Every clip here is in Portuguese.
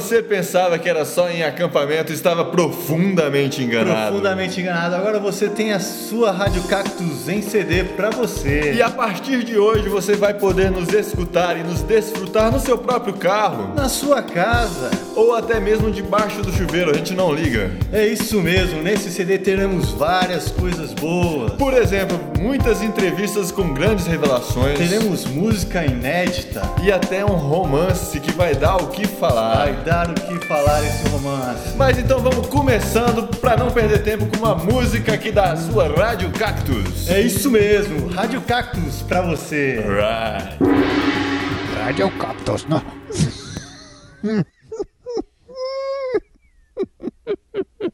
você pensava que era só em acampamento, estava profundamente enganado. Profundamente enganado. Agora você tem a sua Rádio Cactus em CD pra você. E a partir de hoje você vai poder nos escutar e nos desfrutar no seu próprio carro Na sua casa. ou até mesmo debaixo do chuveiro, a gente não liga. É isso mesmo. Nesse CD teremos várias coisas boas. Por exemplo, muitas entrevistas com grandes revelações Teremos música inédita. e até um romance que vai dar o que falar. Vai dar o que falar esse romance. Mas então vamos começando para não perder tempo com uma música aqui da sua Rádio Cactus. É isso mesmo. Rádio Cactus pra você. Right. Radio Cactus, não.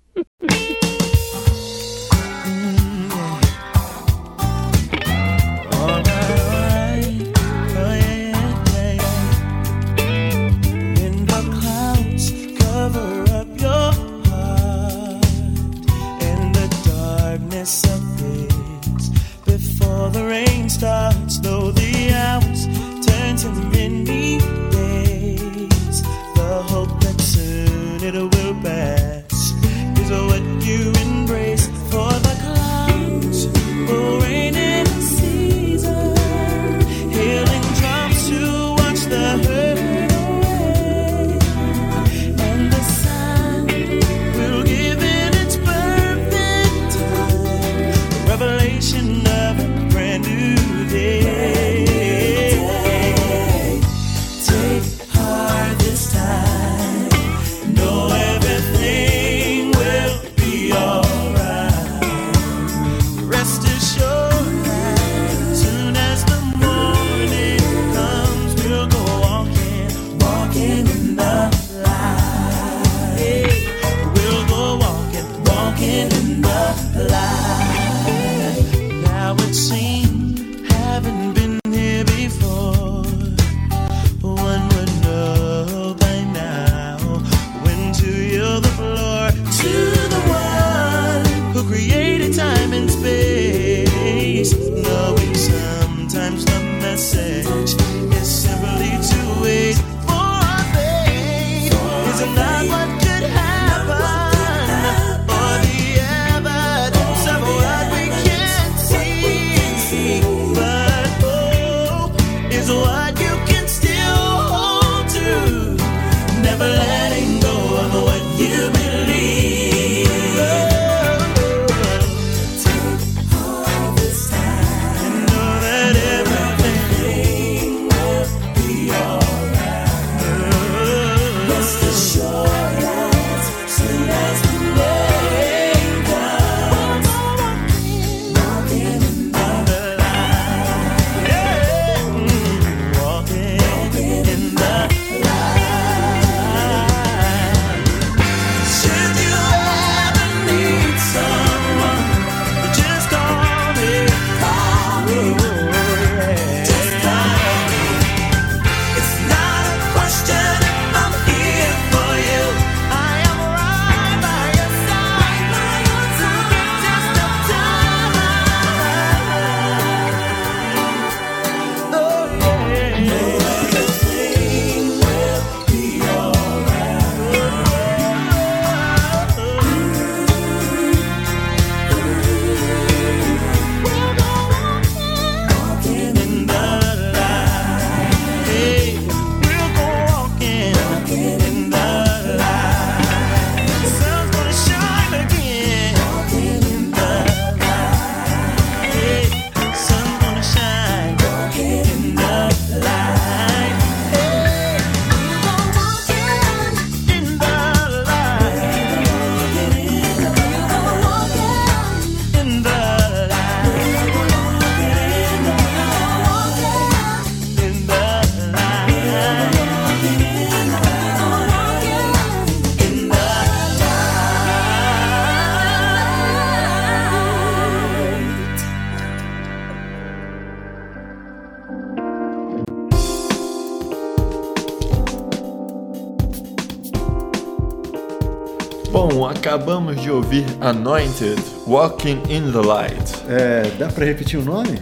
ouvir Anointed, Walking in the Light. É, dá pra repetir o nome?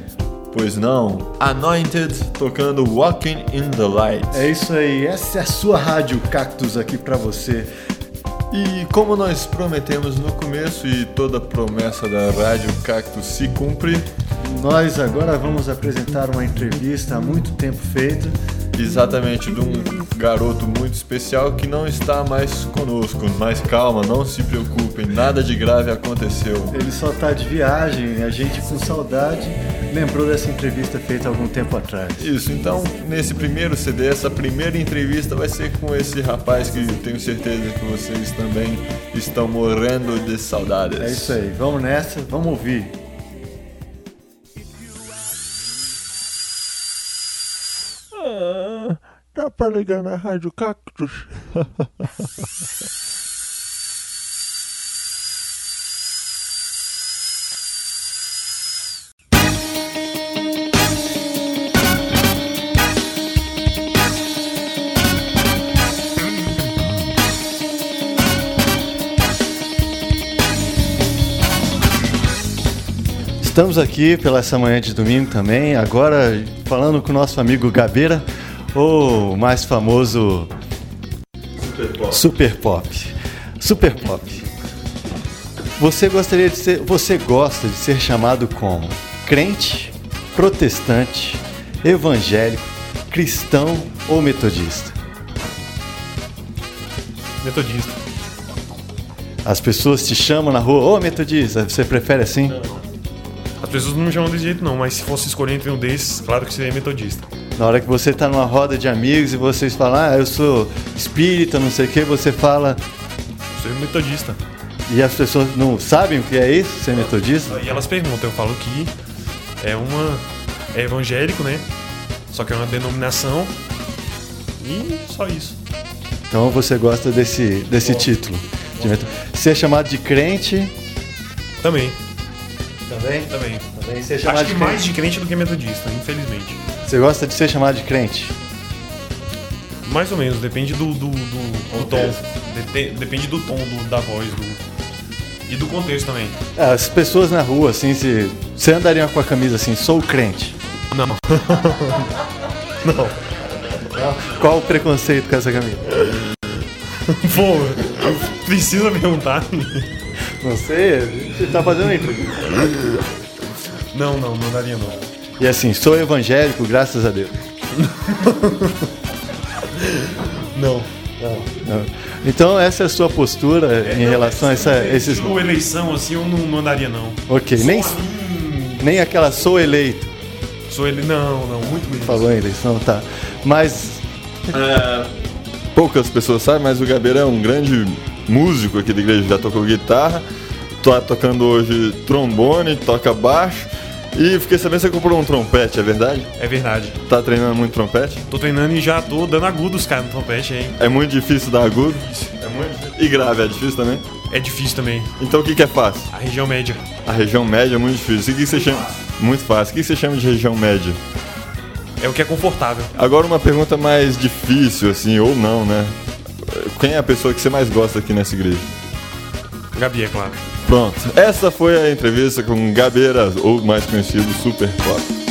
Pois não, Anointed tocando Walking in the Light. É isso aí, essa é a sua Rádio Cactus aqui pra você. E como nós prometemos no começo e toda promessa da Rádio Cactus se cumpre, Nós agora vamos apresentar uma entrevista há muito tempo feita. Exatamente de um garoto muito especial que não está mais conosco. Mas calma, não se preocupem, nada de grave aconteceu. Ele só tá de viagem e a gente com saudade lembrou dessa entrevista feita algum tempo atrás. Isso, então nesse primeiro CD, essa primeira entrevista vai ser com esse rapaz que tenho certeza que vocês também estão morrendo de saudades. É isso aí, vamos nessa, vamos ouvir. Pra ligar na Rádio Cactus? Estamos aqui pela essa manhã de domingo também, agora falando com o nosso amigo Gabeira, o mais famoso Super Pop. Super Pop. Você gostaria de ser, você gosta de ser chamado como crente, protestante, evangélico, cristão ou metodista? Metodista. As pessoas te chamam na rua, ô metodista, você prefere assim? As pessoas não me chamam desse jeito não, mas se fosse escolher entre um desses, claro que seria metodista. Na hora que você está numa roda de amigos e vocês falam, ah, eu sou espírita, não sei o que, você fala, Sou metodista. e as pessoas não sabem o que é isso, ser metodista? E elas perguntam, eu falo que é uma. é evangélico, né? Só que é uma denominação. E só isso. Então você gosta desse, desse título. de meto- Ser chamado de crente. Também, Também? também. Também ser chamado Acho de que crente. mais de crente do que metodista, infelizmente. Você gosta de ser chamado de crente? Mais ou menos, depende do, do, do- do tom. Depende do tom do- da voz do, e do contexto também. Ah, As pessoas na rua, assim, se, você andaria com a camisa assim, sou crente. Não. não. Qual o preconceito com essa camisa? Pô, precisa perguntar. Não sei, você tá fazendo entrevista. Não, não, não daria não. E assim, sou evangélico, graças a Deus. Não. Não. Então essa é a sua postura em relação a essa, esses. Tipo, eleição assim eu não mandaria não. Ok, nem, nem aquela sou eleito Sou ele. Não, não, muito menos. falou em eleição, tá. Mas Poucas pessoas sabem, mas o Gabeira é um grande músico aqui da igreja, já tocou guitarra, tá tocando hoje trombone, toca baixo. E fiquei sabendo que você comprou um trompete, é verdade? É verdade. Tá treinando muito trompete? Tô treinando e já tô dando agudos, cara, no trompete aí. É muito difícil dar agudo? É muito E grave é difícil também? É difícil também. Então o que, que é fácil? A região média. A região média é muito difícil. O que, que você chama? Muito fácil. O que, que você chama de região média? É o que é confortável. Agora uma pergunta mais difícil, assim, ou não, né? Quem é a pessoa que você mais gosta aqui nessa igreja? Gabi, é claro. Pronto, essa foi a entrevista com Gabeira, ou mais conhecido Super Pop.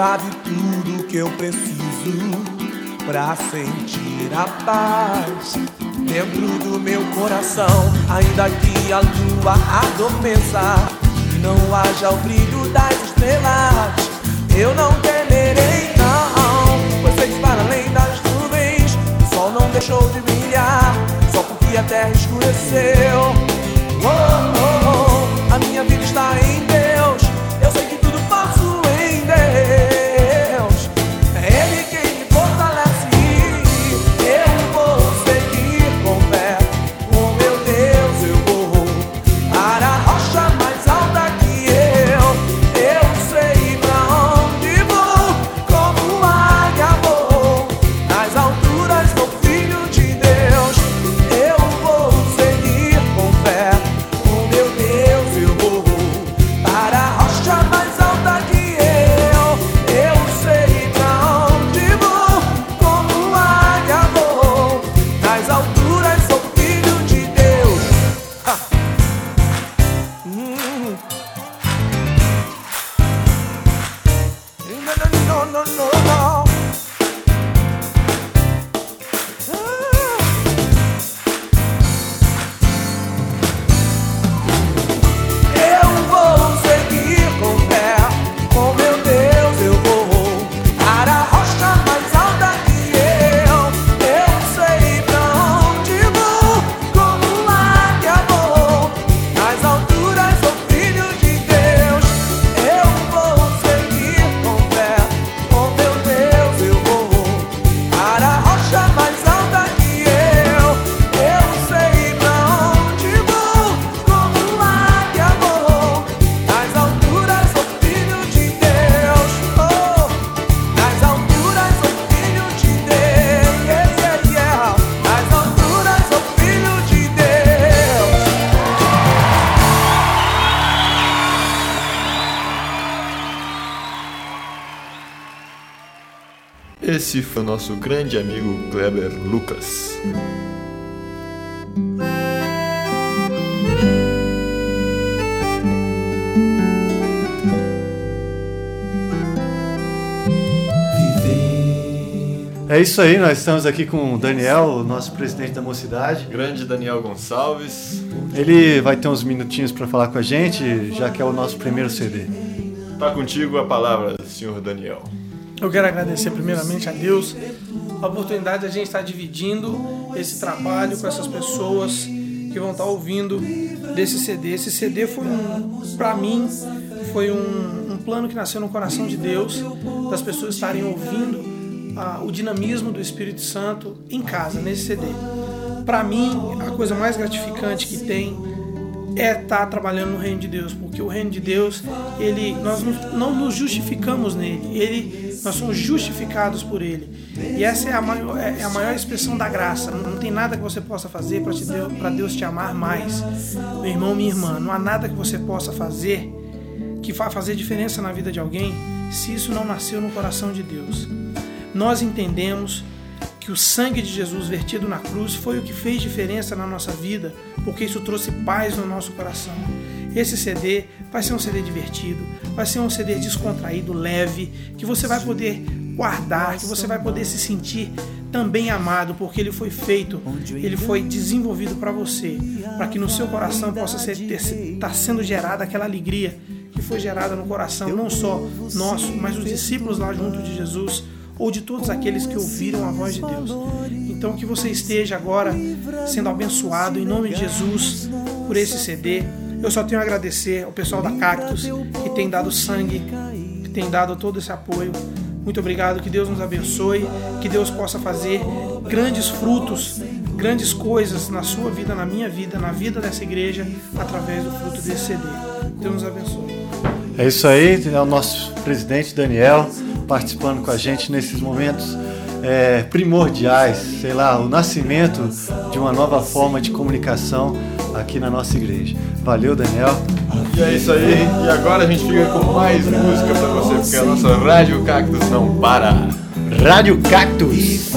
Sabe tudo que eu preciso pra sentir a paz dentro do meu coração. Ainda que a lua adormeça e não haja o brilho das estrelas, eu não temerei, não. Pois sei para além das nuvens, o sol não deixou de brilhar, só porque a terra escureceu. Oh, oh, oh, a minha vida está em Deus. Esse foi o nosso grande amigo Kleber Lucas. É isso aí, nós estamos aqui com o Daniel, o nosso presidente da mocidade. Grande Daniel Gonçalves. Ele vai ter uns minutinhos para falar com a gente, já que é o nosso primeiro CD. Tá contigo a palavra, senhor Daniel. Eu quero agradecer primeiramente a Deus a oportunidade de a gente estar dividindo esse trabalho com essas pessoas que vão estar ouvindo desse CD. Esse CD foi um, para mim, foi um, um plano que nasceu no coração de Deus, das pessoas estarem ouvindo ah, o dinamismo do Espírito Santo em casa, nesse CD. Para mim, a coisa mais gratificante que tem é estar trabalhando no reino de Deus, porque o reino de Deus, ele, nós não, não nos justificamos nele, ele, nós somos justificados por ele. E essa é a maior, é a maior expressão da graça. Não, não tem nada que você possa fazer para Deus, Deus te amar mais. Meu irmão, minha irmã, não há nada que você possa fazer que vá fazer diferença na vida de alguém se isso não nasceu no coração de Deus. Nós entendemos que o sangue de Jesus vertido na cruz foi o que fez diferença na nossa vida, porque isso trouxe paz no nosso coração. Esse CD vai ser um CD divertido, vai ser um CD descontraído, leve, que você vai poder guardar, que você vai poder se sentir também amado, porque ele foi feito, ele foi desenvolvido para você, para que no seu coração possa estar sendo gerada aquela alegria que foi gerada no coração, não só nosso, mas os discípulos lá junto de Jesus ou de todos aqueles que ouviram a voz de Deus. Então que você esteja agora sendo abençoado em nome de Jesus por esse CD. Eu só tenho a agradecer ao pessoal da Cactus que tem dado sangue, que tem dado todo esse apoio. Muito obrigado, que Deus nos abençoe, que Deus possa fazer grandes frutos, grandes coisas na sua vida, na minha vida, na vida dessa igreja, através do fruto desse CD. Deus nos abençoe. É isso aí, é o nosso presidente Daniel participando com a gente nesses momentos é, primordiais, sei lá, o nascimento de uma nova forma de comunicação aqui na nossa igreja. Valeu, Daniel. E é isso aí. E agora a gente fica com mais música pra você, porque a nossa Rádio Cactus não para. Rádio Cactus.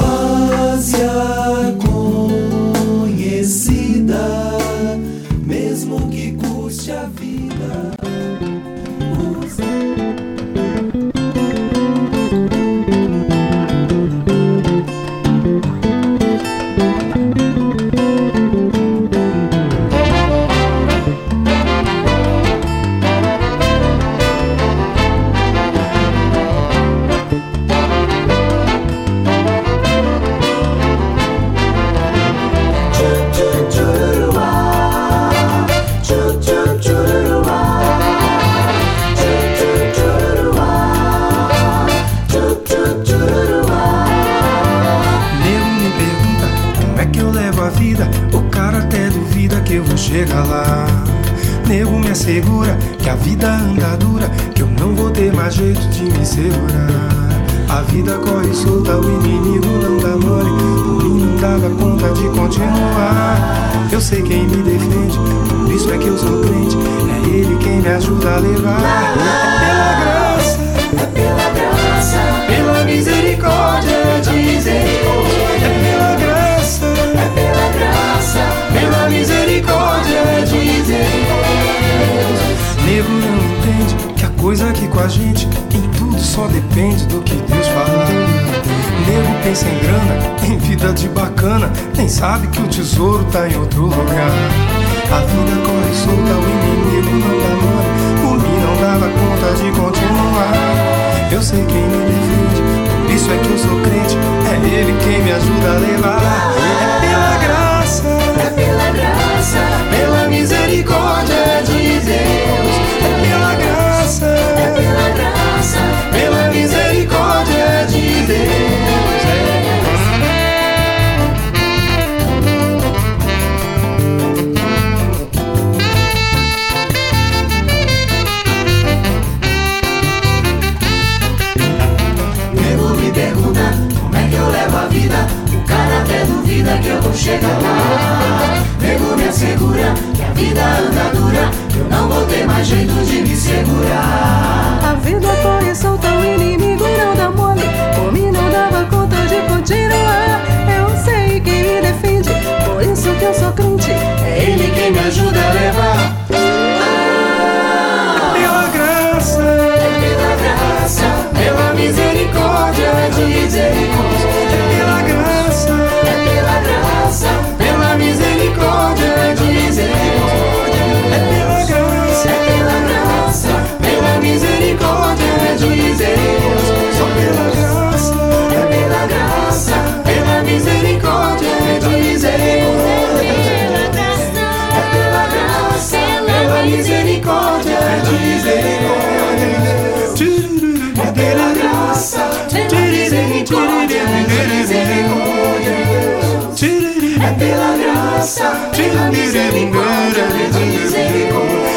Tesouro tá em outro lugar. A vida corre solta, o inimigo não dá mole, por mim não dava conta de continuar. Eu sei quem me defende, por isso é que eu sou crente, é ele quem me ajuda a levar.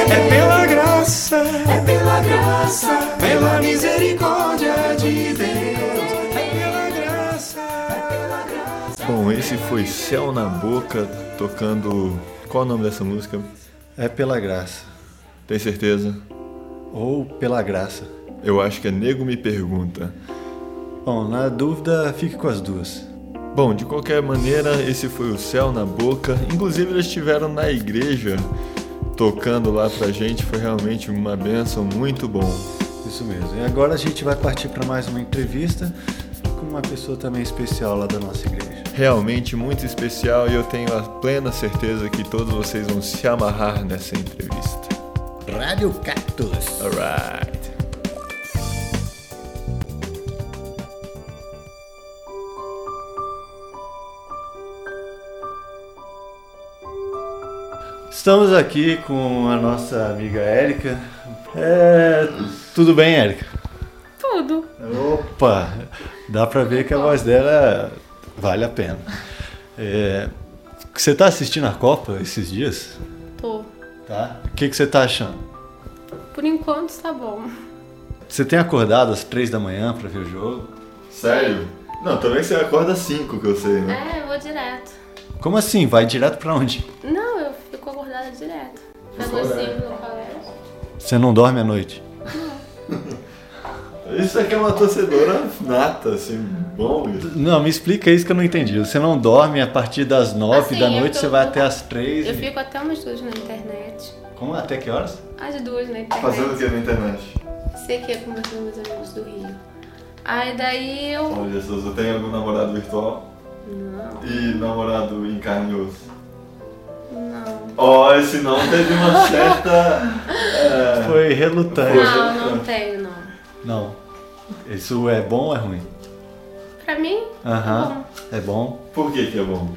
É pela graça, é pela graça, pela misericórdia de Deus. É pela graça, é pela graça. Bom, esse foi Céu na Boca tocando. Qual o nome dessa música? É pela graça. Tem certeza? Ou pela graça. Eu acho que é Nego Me Pergunta. Bom, na dúvida, fique com as duas. Bom, de qualquer maneira, esse foi o Céu na Boca. Inclusive, eles estiveram na igreja tocando lá pra gente. Foi realmente uma benção, muito bom. Isso mesmo. E agora a gente vai partir para mais uma entrevista com uma pessoa também especial lá da nossa igreja. Realmente muito especial e eu tenho a plena certeza que todos vocês vão se amarrar nessa entrevista. Rádio Cactus. Alright. Estamos aqui com a nossa amiga Érica. É, tudo bem, Érica? Tudo. Opa, dá pra ver que a voz dela vale a pena. É, você tá assistindo a Copa esses dias? Tô. Tá. O que, que você tá achando? Por enquanto tá bom. Você tem acordado às três da manhã pra ver o jogo? Sério? Não, também você acorda às 5 que eu sei, né? É, eu vou direto. Como assim? Vai direto pra onde? Não, acordada direto. Pelo cinco no colégio. Você não dorme à noite? Isso aqui é uma torcedora nata, assim, bom isso. Não, me explica isso que eu não entendi. Você não dorme a partir das nove Assim, da eu noite, tô- você vai até às três. Eu e- fico até umas duas na internet. Como? Até que horas? Às duas na internet. Fazendo o que na internet? Sei que é com meus amigos do Rio. Aí daí eu. Olha, Souza, tem algum namorado virtual? Não, E namorado em carne e osso? Não. Ó, esse não teve uma certa. é, Foi relutante. Não, não tenho, não. Não. Isso é bom ou é ruim? Pra mim, Aham. É bom. Por que que é bom?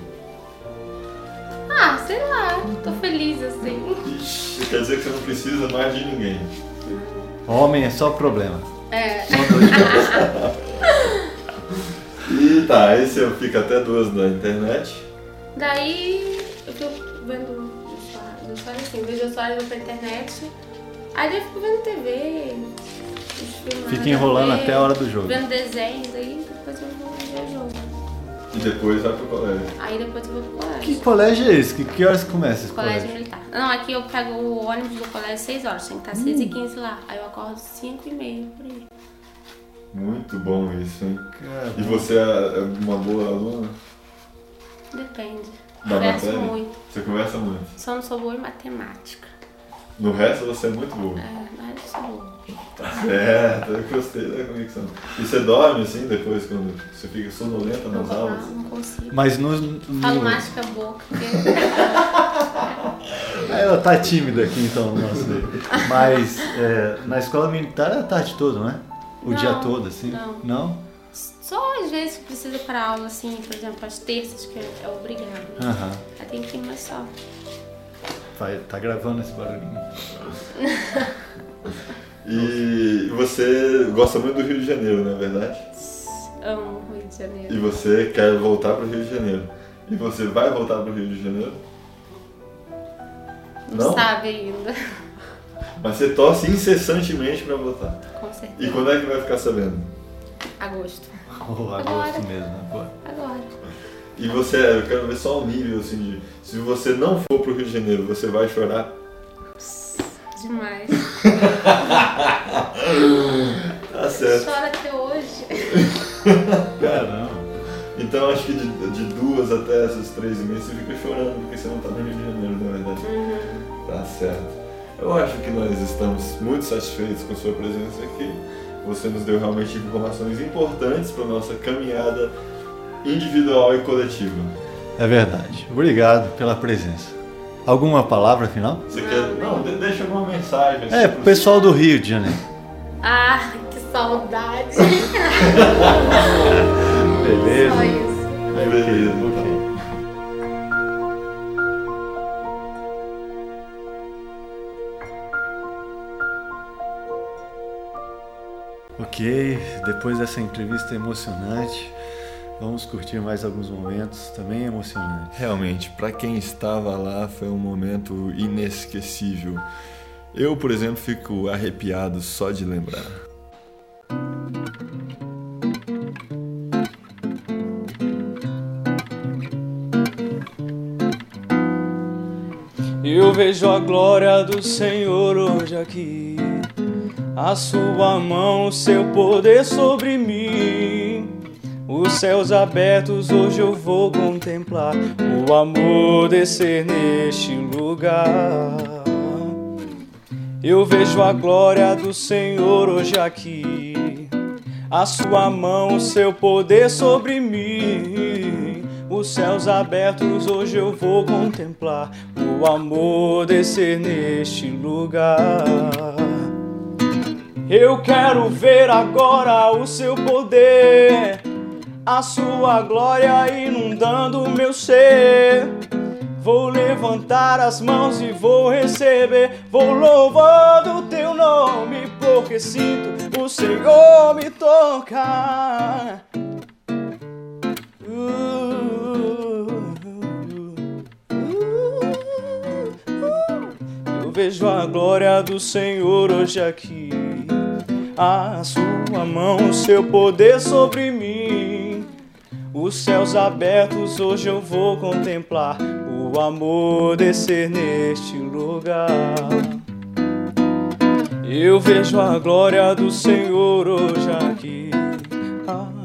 ah, sei lá, tô feliz assim. Ixi, quer dizer que você não precisa mais de ninguém. Homem é só problema. É. E tá, aí você fica até duas na internet. Daí eu fico vendo o Jô Soares assim, vejo o Soares vou pra internet, Aí eu fico vendo TV. os filmes Fica enrolando ver, até a hora do jogo. Vendo desenhos, aí depois eu vou ver o jogo. E depois vai pro colégio. Aí depois eu vou pro colégio. Que colégio é esse? Que, que horas começa esse Colégio colégio? militar. Não, aqui eu pego o ônibus do colégio às 6 horas, tem que estar 6 e 15 lá. Aí eu acordo 5 e meia por aí. Muito bom isso, hein? Cara, E você é é uma boa aluna? Depende. Da Converso matéria? muito. Você conversa muito. Só não sou boa em matemática. No resto você é muito boa. É, mas eu sou boa. Tá certo, eu gostei da conexão. E você dorme assim depois, quando você fica sonolenta Não, nas aulas? não consigo. Mas no. no... Falo mais com a boca. porque- Ela tá tímida aqui então, não sei. Mas é, na escola militar é a tarde toda, não é? O Não, dia todo, assim? não. Não? Só às vezes que precisa para aula, assim, por exemplo, às terças, que é obrigado. Né? Aham. Aí tem que ir mais só. Vai, tá gravando esse barulhinho. E você gosta muito do Rio de Janeiro, não é verdade? Amo o Rio de Janeiro. E você quer voltar pro Rio de Janeiro. E você vai voltar pro Rio de Janeiro? Não, sabe ainda. Mas você torce incessantemente pra voltar. Com certeza. E quando é que vai ficar sabendo? Agosto. Oh, Agora. agosto mesmo, agora. Agora. E você, eu quero ver só o nível assim de. Se você não for pro Rio de Janeiro, você vai chorar? Demais. Tá certo. Chora até hoje. Caramba. Então acho que de, de duas até essas três e meia você fica chorando porque você não tá no Rio de Janeiro, é verdade? Uhum. Tá certo. Eu acho que nós estamos muito satisfeitos com sua presença aqui. Você nos deu realmente informações importantes para nossa caminhada individual e coletiva. É verdade. Obrigado pela presença. Alguma palavra final? Você quer. Não, de- deixa alguma mensagem. assim, É, pro pessoal do Rio de Janeiro. Ah, que saudade. Beleza? Só isso. Beleza, ok. Ok, depois dessa entrevista emocionante, vamos curtir mais alguns momentos também emocionantes. Realmente, para quem estava lá, foi um momento inesquecível. Eu, por exemplo, fico arrepiado só de lembrar. Eu vejo a glória do Senhor hoje aqui, a sua mão, seu poder sobre mim. Os céus abertos hoje eu vou contemplar o amor descer neste lugar. Eu vejo a glória do Senhor hoje aqui, a sua mão, seu poder sobre mim. Os céus abertos hoje eu vou contemplar o amor descer neste lugar. Eu quero ver agora o seu poder, a sua glória inundando o meu ser. Vou levantar as mãos e vou receber, vou louvando o teu nome, porque sinto o Senhor me tocar. Eu vejo a glória do Senhor hoje aqui, a sua mão, o seu poder sobre mim. Os céus abertos hoje eu vou contemplar o amor descer neste lugar. Eu vejo a glória do Senhor hoje aqui,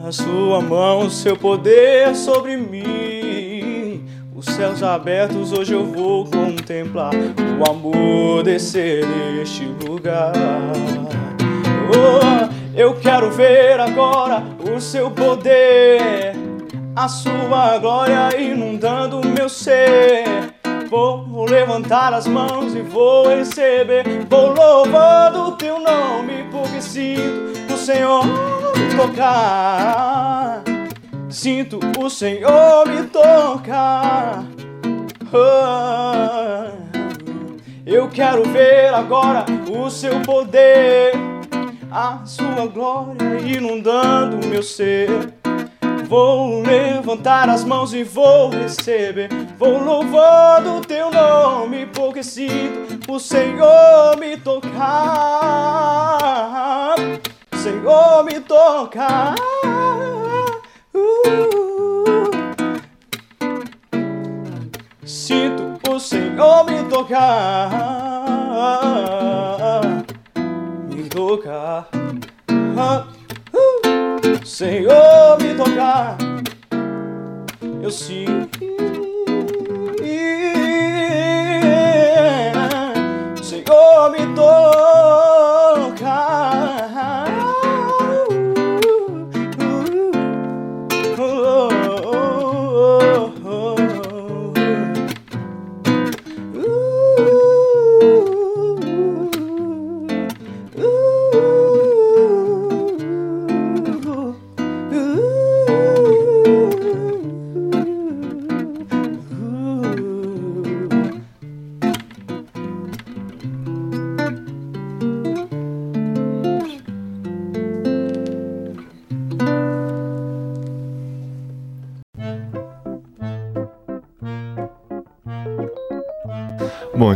a sua mão, o seu poder sobre mim. Os céus abertos hoje eu vou contemplar o amor descer neste lugar. Eu quero ver agora o seu poder, a sua glória inundando o meu ser. Vou levantar as mãos e vou receber, vou louvando o teu nome, porque sinto o Senhor me tocar. Sinto o Senhor me tocar. Oh, eu quero ver agora o seu poder, a sua glória inundando meu ser. Vou levantar as mãos e vou receber. Vou louvando o teu nome, porque sinto o Senhor me tocar. O Senhor me tocar. Uh. Sinto o Senhor me tocar. Tocar. Ah, uh. Senhor me tocar. Eu sinto. Senhor me tocar.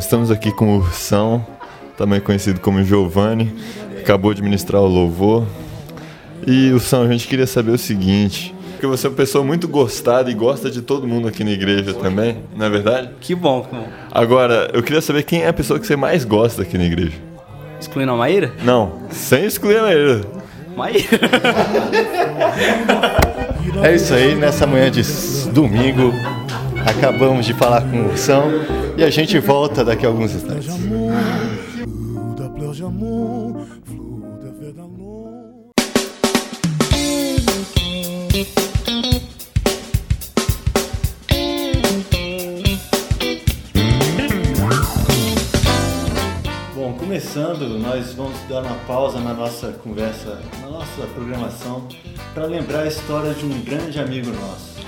Estamos aqui com o Ursão, também conhecido como Giovanni, acabou de ministrar o louvor. E Ursão, a gente queria saber o seguinte, porque você é uma pessoa muito gostada e gosta de todo mundo aqui na igreja também, não é verdade? Que bom, que bom. Agora, eu queria saber quem é a pessoa que você mais gosta aqui na igreja. Excluindo a Maíra? Não, sem excluir a Maíra. Maíra. É isso aí, nessa manhã de domingo, acabamos de falar com o Ursão e a gente volta daqui a alguns instantes. Bom, começando, nós vamos dar uma pausa na nossa conversa, na nossa programação, para lembrar a história de um grande amigo nosso.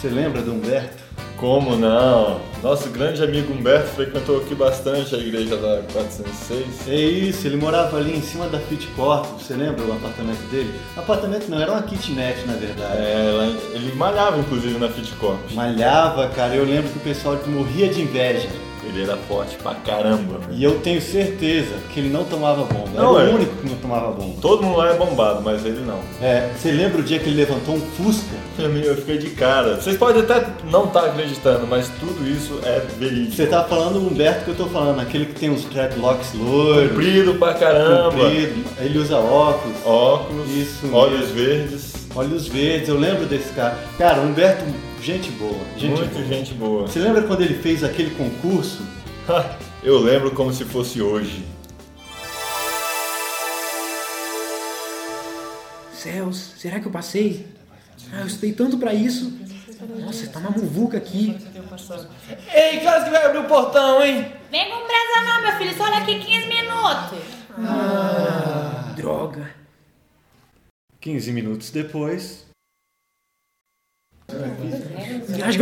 Você lembra do Humberto? Como não? Nosso grande amigo Humberto frequentou aqui bastante a igreja da 406. É isso, ele morava ali em cima da Fit Corp, você lembra o apartamento dele? Apartamento não, era uma kitnet na verdade. É, ele malhava inclusive na Fitcorp. Malhava, cara, eu lembro que o pessoal morria de inveja. Ele era forte pra caramba. E eu tenho certeza que ele não tomava bomba. Não, era é. o único que não tomava bomba. Todo mundo lá é bombado, mas ele não. É, você lembra o dia que ele levantou um Fusca? Eu fiquei de cara. Vocês podem até não estar acreditando, mas tudo isso é verídico. Você tá falando do Humberto que eu tô falando, aquele que tem uns dreadlocks loiros. Comprido pra caramba. Comprido. Ele usa óculos. Óculos, Isso olhos mesmo. verdes. Olhos verdes, eu lembro desse cara. Cara, o Humberto, gente boa. Gente Muito boa. gente boa. Você lembra quando ele fez aquele concurso? Eu lembro como se fosse hoje. Céus, será que eu passei? Ah, eu estudei tanto pra isso. Nossa, tá uma muvuca aqui. Ei, que horas que vai abrir o portão, hein? Vem com pressa não, meu filho. Só olha aqui 15 minutos. Droga. 15 minutos depois.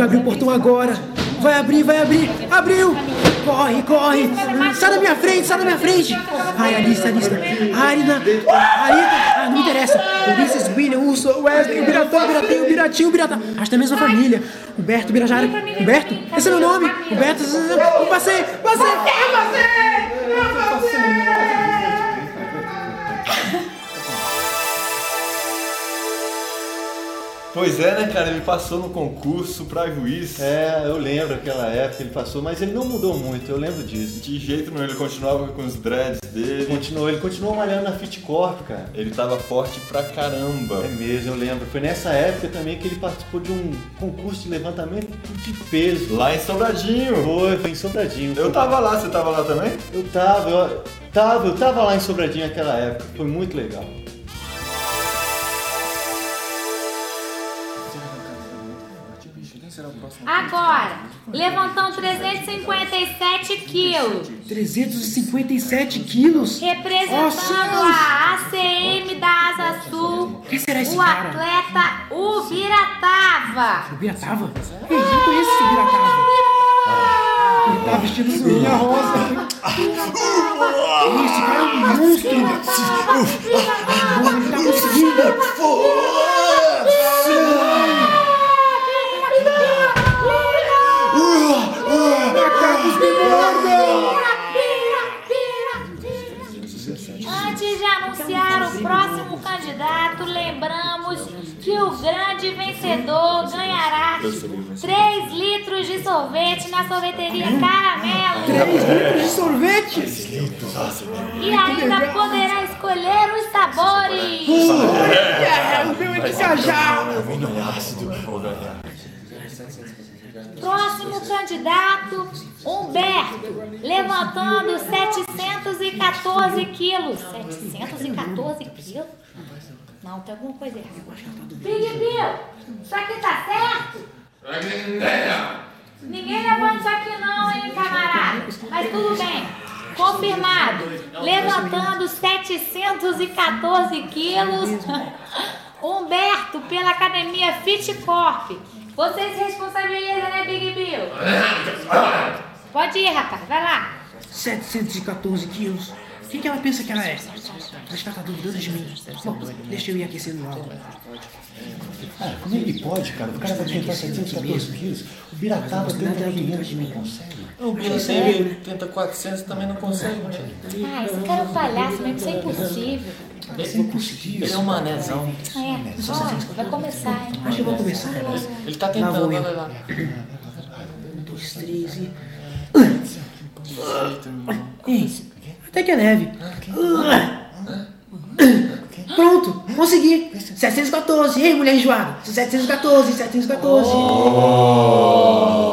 Abrir o portão agora. Vai abrir, vai abrir. Abriu! Corre, corre! Sai da minha frente, sai da minha frente! Ai, Alice, Alice. Arina, Arita. Ah, não me interessa. Ulisses, William, Urso, Wesley, o Biratão, o Biratinho, o Biratinho, o Biratã. Acho que é a mesma família. Humberto, Birajara. Humberto? Esse é meu nome. Humberto, eu passei, passei, eu passei! Eu passei! Pois é, né, cara? Ele passou no concurso pra juiz. É, eu lembro aquela época ele passou, mas ele não mudou muito, eu lembro disso. De jeito nenhum, ele continuava com os dreads dele. Continuou, ele continuou malhando na Fit Corp, cara. Ele tava forte pra caramba. É mesmo, eu lembro. Foi nessa época também que ele participou de um concurso de levantamento de peso. Lá em Sobradinho. Foi, foi em Sobradinho. Eu tava lá, você tava lá também? Eu tava, eu tava, eu tava lá em Sobradinho naquela época. Foi muito legal. Agora, levantando 357 quilos. 357 quilos? Representando a ACM da Asa Sul. Quem será esse o cara? atleta Ubiratava. O Biratava? Ei, eu não conheço esse Biratava. Ele tá vestido sunguinha rosa. Esse cara é um monstro. Ele tá conseguindo. Antes de anunciar o próximo candidato, lembramos que o grande vencedor ganhará 3 litros de sorvete na sorveteria Caramelo. 3 litros de sorvete? 3 litros. E ainda poderá escolher os sabores. Uh, é, o meu é de cajá. Eu vim no ácido, vou ganhar. Próximo candidato, Humberto, levantando 714 quilos. 714 quilos? Não, tem alguma coisa errada. Big Bill, isso aqui tá certo? Ninguém levanta isso aqui não, hein, camarada? Mas tudo bem. Confirmado. Levantando 714 quilos. Humberto, pela academia Fit Corp. Você se responsabiliza, né, Big Bill? Pode ir, rapaz. Vai lá. 714 quilos. Quem que ela pensa que ela é? Acho que ela tá duvidando de mim. Bom, deixa eu ir aquecendo algo. Cara, como ele pode, cara? O cara vai tentar 714 quilos. O Birataba tem um 500 não consegue. O Bira sempre tenta 400 e também não consegue. Ah, esse cara é um palhaço, mas isso é impossível. Ele não conseguiu. Ele é um manezão. É, só vai começar, hein? Acho que eu vou começar. Ele tá Lá tentando, vai lá. Um, dois, três e. Ei, até que é leve. Pronto, consegui. 714. Ei, mulher enjoada. 714, 714. Pois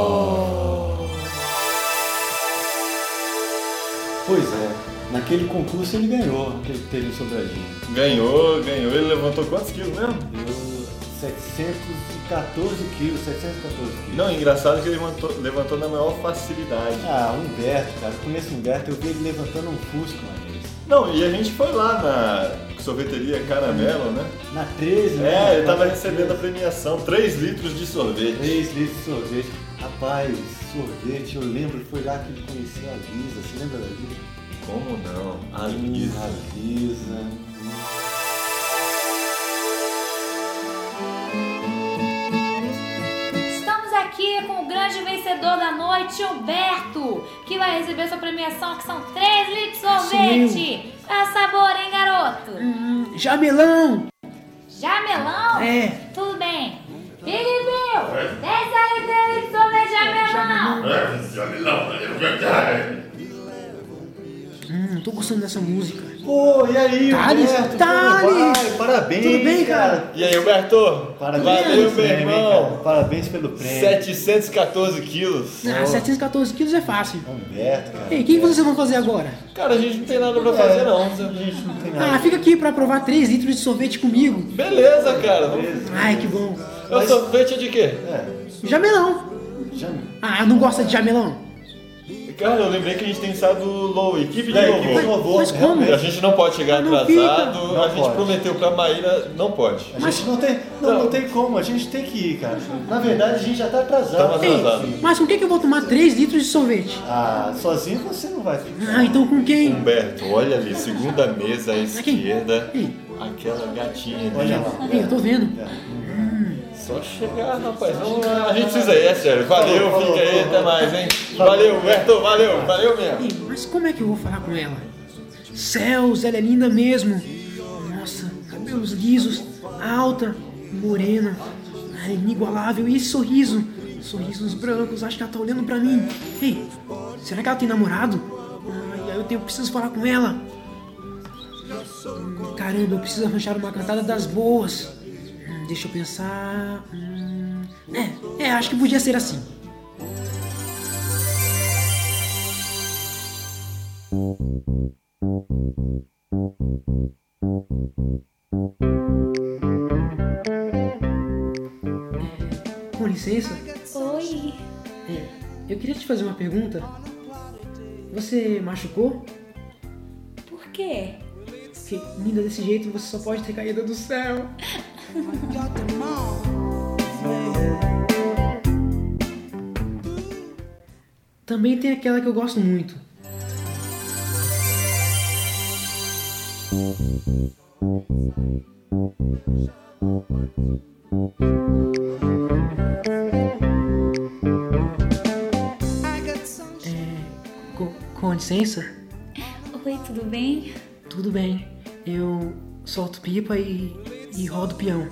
naquele concurso ele ganhou, que ele teve em Sobradinho. Ganhou, ganhou. Ele levantou quantos quilos mesmo? Eu, 714 quilos, 714 quilos. Não, engraçado que ele levantou, levantou na maior facilidade. Ah, Humberto, cara, eu conheço o Humberto, eu vi ele levantando um Fusca uma vez. Não, e a gente foi lá na sorveteria Caramelo, né? Na 13, né? É, ele tava recebendo a premiação, 3 litros de sorvete. 3 litros de sorvete. Rapaz, sorvete, eu lembro, foi lá que ele conheceu a Lisa. Você lembra da Lisa? Como não? A A Lisa. Lisa. Estamos aqui com o grande vencedor da noite, Humberto, que vai receber sua premiação, que são 3 litros de sorvete. Qual é o sabor, hein, garoto? Jamelão! Jamelão? É. Tudo bem. Big Bill, desce aí 3 litros de sorvete jamelão. Hum, tô gostando dessa música. Pô, e aí, Thales? Humberto? Thales! Pô, vai, parabéns, Tudo bem, cara? E aí, Humberto? Parabéns Valeu, meu irmão. cara? Parabéns pelo prêmio. 714 quilos. Ah, 714 quilos é fácil. Humberto, cara. Ei, o que vocês vão fazer agora? Cara, a gente não tem nada pra fazer, não. A gente não tem Ah, nada. fica aqui pra provar 3 litros de sorvete comigo. Beleza, cara. Ai, que bom. O sorvete é de quê? É, Jamelão. já... Ah, não gosta de jamelão? Cara, eu lembrei que a gente tem ensaiado low, equipe de louvor. equipe de louvor, Mas como? realmente. A gente não pode chegar Não atrasado. Não a gente pode. prometeu pra Maíra, não pode. A gente não tem, não, não tem como, a gente tem que ir, cara. Na verdade, a gente já tá atrasado. Atrasado. Mas com quem que eu vou tomar 3 litros de sorvete? Ah, sozinho você não vai ficar. Ah, então com quem? Humberto, olha ali, segunda mesa à esquerda. Ei. Aquela gatinha ali. Olha lá. Ei, eu tô vendo. Só chegar, rapaz. Vamos lá. A gente precisa ir, é sério. Valeu, Falou, fica aí, falou, até falou. mais, hein? Valeu, Humberto, valeu, valeu mesmo. Mas como é que eu vou falar com ela? Céus, ela é linda mesmo. Nossa, cabelos lisos, alta, morena, ah, inigualável. E esse sorriso? Sorrisos brancos, acho que ela tá olhando pra mim. Ei, será que ela tem namorado? Ai, eu tenho, preciso falar com ela. Hum, Caramba, eu preciso arranjar uma cantada das boas. Deixa eu pensar. Hum, É, é, acho que podia ser assim. Com licença, Oi. é, eu queria te fazer uma pergunta. Você machucou? Por quê? Porque linda desse jeito você só pode ter caído do céu. Também tem aquela que eu gosto muito. É, com, com licença, Oi, tudo bem? tudo bem. Eu solto pipa e, e rodo peão.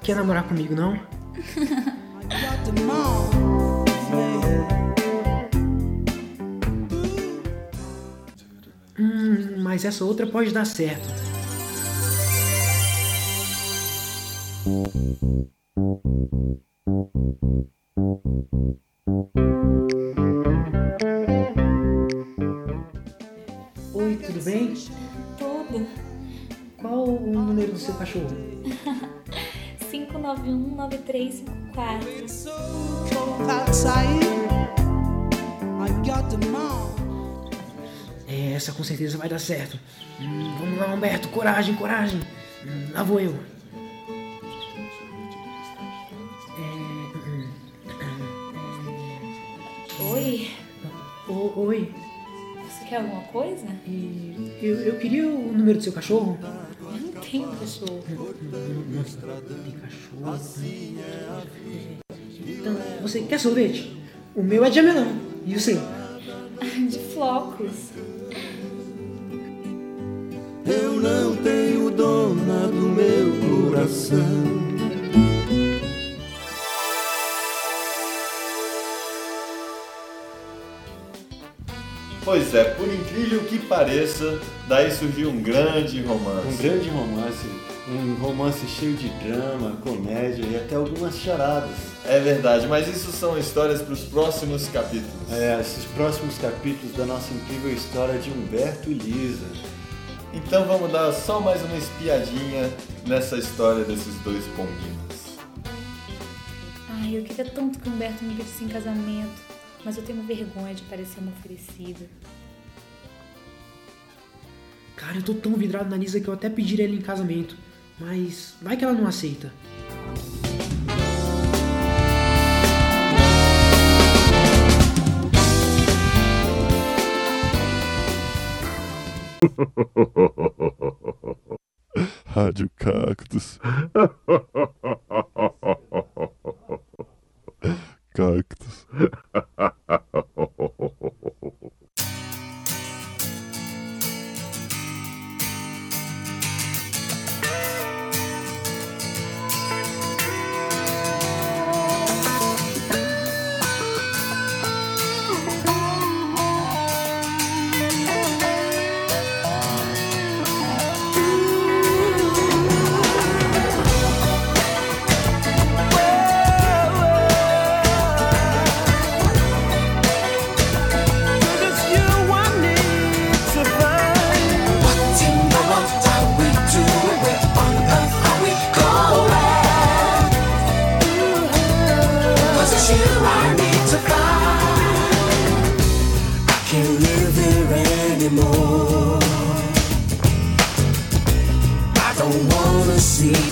quer namorar comigo, não? Hum, mas essa outra pode dar certo. Oi, tudo bem? Qual o número do seu cachorro? 591-9354. É, essa com certeza vai dar certo. Hum, vamos lá, Humberto, coragem, coragem. Hum, lá vou eu. Oi, O- oi, você quer alguma coisa? eu, eu queria o número do seu cachorro. Eu não tenho cachorro. Tem cachorro. Então, você quer sorvete? O meu é de amelão. E o seu? De flocos. Eu não tenho dona do meu coração. Pois é, por incrível que pareça, daí surgiu um grande romance. Um grande romance, um romance cheio de drama, comédia e até algumas charadas. É verdade, mas isso são histórias para os próximos capítulos. É, esses próximos capítulos da nossa incrível história de Humberto e Lisa. Então vamos dar só mais uma espiadinha nessa história desses dois pombinhos. Ai, eu queria tanto que o Humberto me pedisse em casamento, mas eu tenho vergonha de parecer uma oferecida. Cara, eu tô tão vidrado na Lisa que eu até pediria ela em casamento. Mas vai que ela não aceita. Rádio Cactus. Cactus.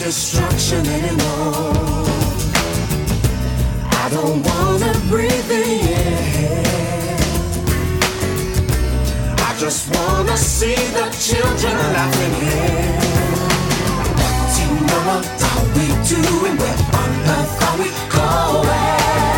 Destruction anymore. I don't wanna breathe the air. I just wanna see the children laughing here. What in the world are we doing? Where on earth are we going?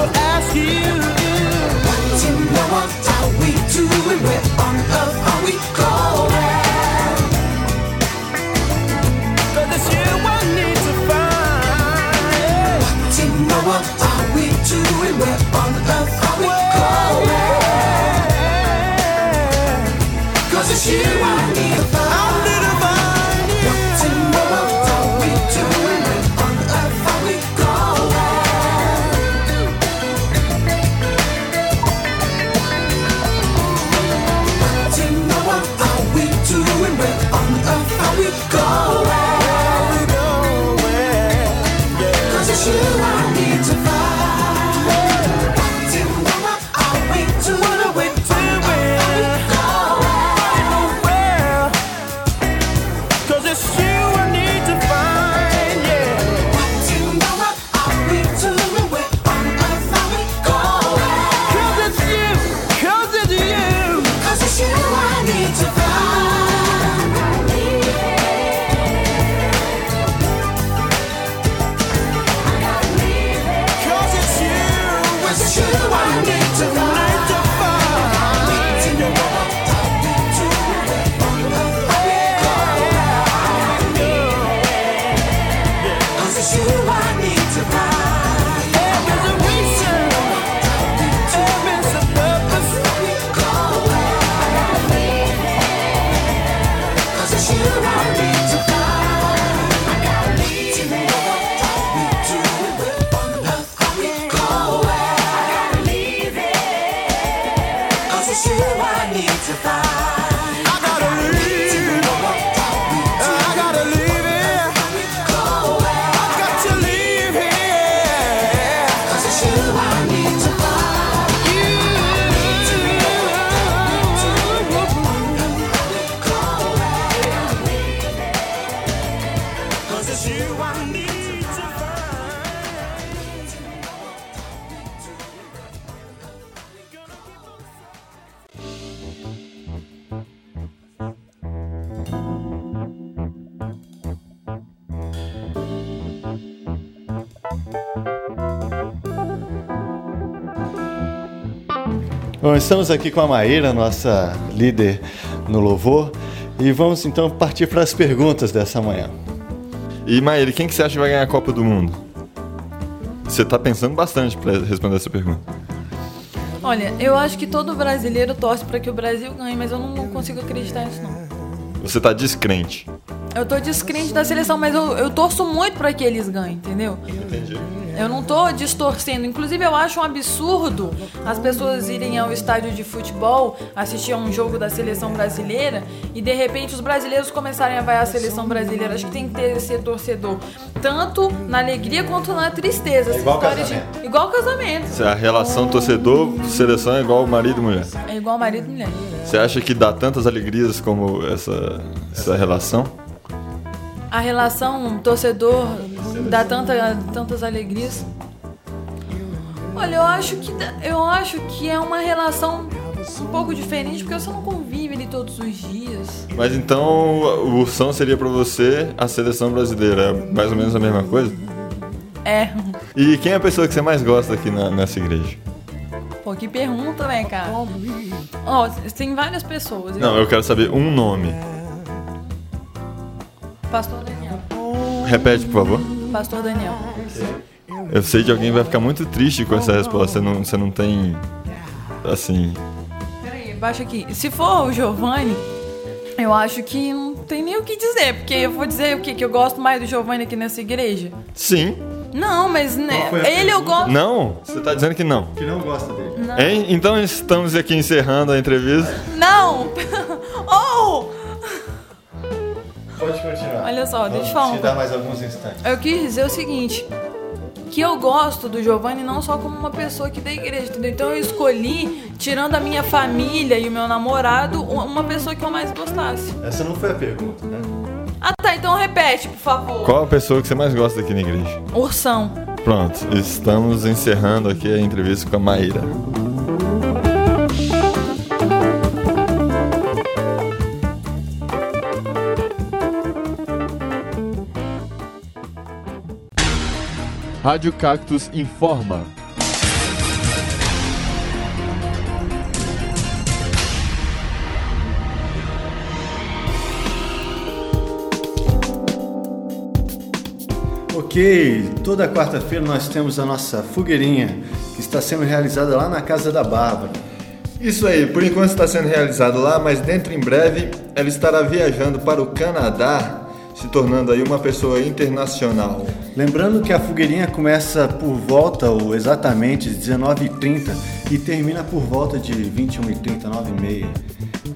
to ask you. What in the world are we doing? Where on earth are we going? Cause it's you I need to find. What in the world are we doing? Where on earth are we going? Cause it's you I estamos aqui com a Maíra, nossa líder no louvor, e vamos então partir para as perguntas dessa manhã. E Maíra, quem que você acha que vai ganhar a Copa do Mundo? Você tá pensando bastante para responder essa pergunta. Olha, eu acho que todo brasileiro torce para que o Brasil ganhe, mas eu não consigo acreditar nisso não. Você tá descrente. Eu tô descrente da seleção, mas eu, eu torço muito para que eles ganhem, entendeu? Entendi. Eu não tô distorcendo. Inclusive, eu acho um absurdo as pessoas irem ao estádio de futebol assistir a um jogo da seleção brasileira e de repente os brasileiros começarem a vaiar a seleção brasileira. Acho que tem que ter ser torcedor, tanto na alegria quanto na tristeza. Essa igual história de- casamento. Igual casamento. Se A relação torcedor-seleção é igual marido e mulher. É igual marido e mulher. Você acha que dá tantas alegrias como essa, essa relação? A relação torcedor dá tanta, tantas alegrias. Olha, eu acho que eu acho que é uma relação um pouco diferente porque você não convive ali todos os dias. Mas então o Ursão seria pra você a seleção brasileira, é mais ou menos a mesma coisa? É. E quem é a pessoa que você mais gosta aqui na- nessa igreja? Pô, que pergunta, né, cara? Ó, tem várias pessoas. Não, eu quero saber um nome. Pastor Daniel. Repete, por favor. Pastor Daniel. Eu sei que alguém vai ficar muito triste com essa resposta. Você não, você não tem. Assim. Peraí, baixa aqui. Se for o Giovanni, eu acho que não tem nem o que dizer, porque eu vou dizer o que que eu gosto mais do Giovanni aqui nessa igreja. Sim. Não, mas né, ele eu gosto. Não? Você tá dizendo que não? Que não gosta dele. Não. Hein? Então estamos aqui encerrando a entrevista. Não! oh! Pode continuar. Olha só, deixa eu falar Te dar mais alguns instantes. Eu quis dizer o seguinte, que eu gosto do Giovanni não só como uma pessoa aqui da igreja, entendeu? Então eu escolhi, tirando a minha família e o meu namorado, uma pessoa que eu mais gostasse. Essa não foi a pergunta, né? Ah tá, então repete, por favor. Qual a pessoa que você mais gosta aqui na igreja? Ursão. Pronto, estamos encerrando aqui a entrevista com a Maíra. Rádio Cactus informa. Ok, toda quarta-feira nós temos a nossa fogueirinha que está sendo realizada lá na casa da Bárbara. Isso aí, por enquanto está sendo realizado lá, mas dentro em breve ela estará viajando para o Canadá, se tornando aí uma pessoa internacional. Lembrando que a fogueirinha começa por volta, ou exatamente, 19h30 e termina por volta de 21h30, 9h30.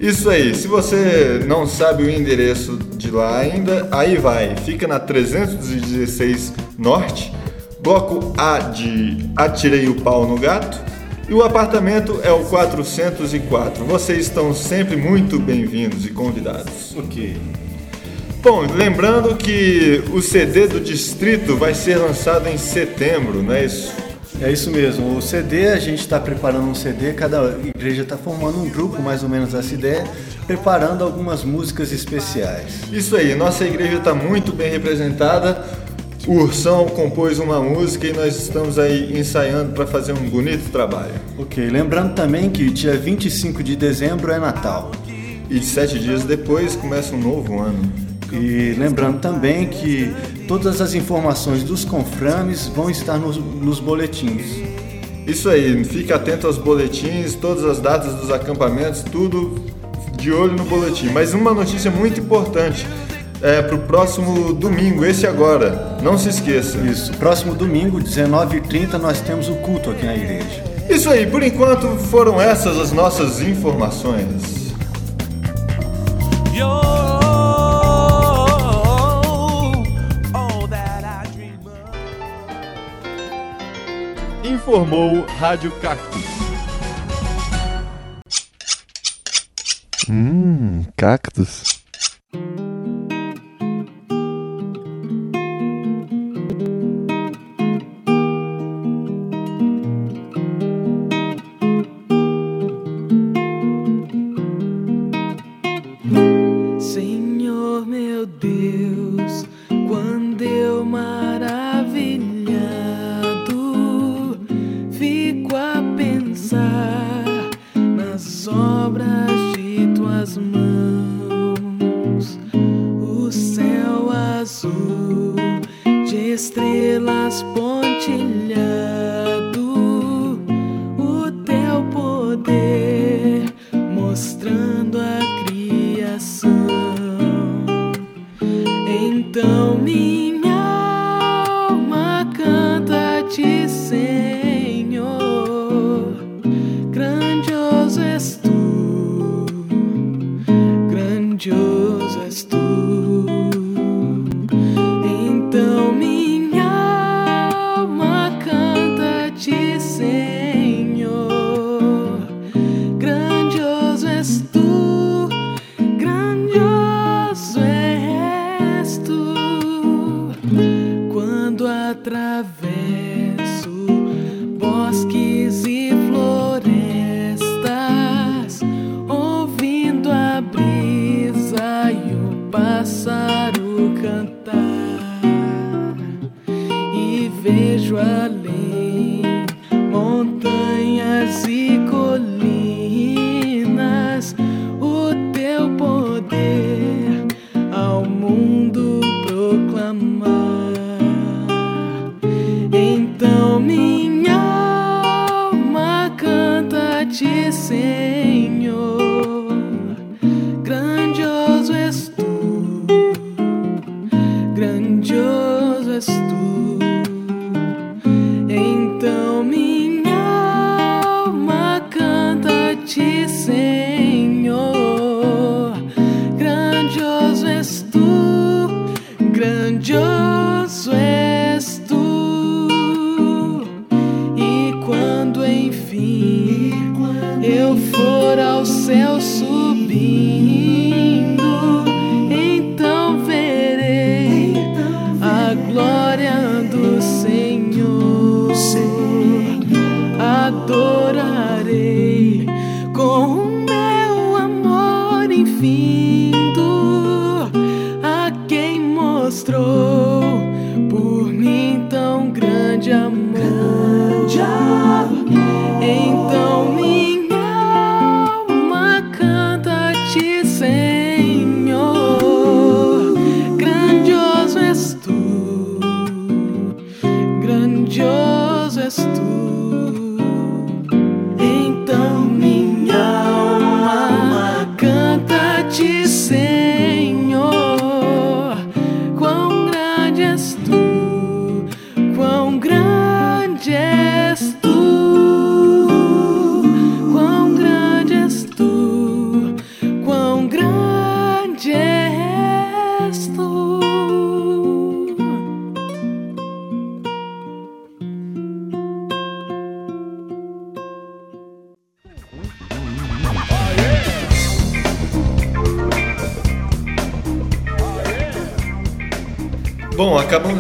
Isso aí, se você não sabe o endereço de lá ainda, aí vai, fica na 316 Norte, bloco A de Atirei o Pau no Gato, e o apartamento é o 404. Vocês estão sempre muito bem-vindos e convidados. Ok. Bom, lembrando que o CD do Distrito vai ser lançado em setembro, não é isso? É isso mesmo. O CD, a gente está preparando um CD, cada igreja está formando um grupo, mais ou menos essa ideia, preparando algumas músicas especiais. Isso aí, nossa igreja está muito bem representada. O Ursão compôs uma música e nós estamos aí ensaiando para fazer um bonito trabalho. Ok, lembrando também que dia 25 de dezembro é Natal. E sete dias depois começa um novo ano. E lembrando também que todas as informações dos conframes vão estar nos, nos boletins. Isso aí, fique atento aos boletins, todas as datas dos acampamentos, tudo de olho no boletim. Mas uma notícia muito importante é para o próximo domingo, esse agora, não se esqueça. Isso, próximo domingo, 19h30, nós temos o culto aqui na igreja. Isso aí, por enquanto foram essas as nossas informações. Informou Rádio Cactus. Hum, cactus.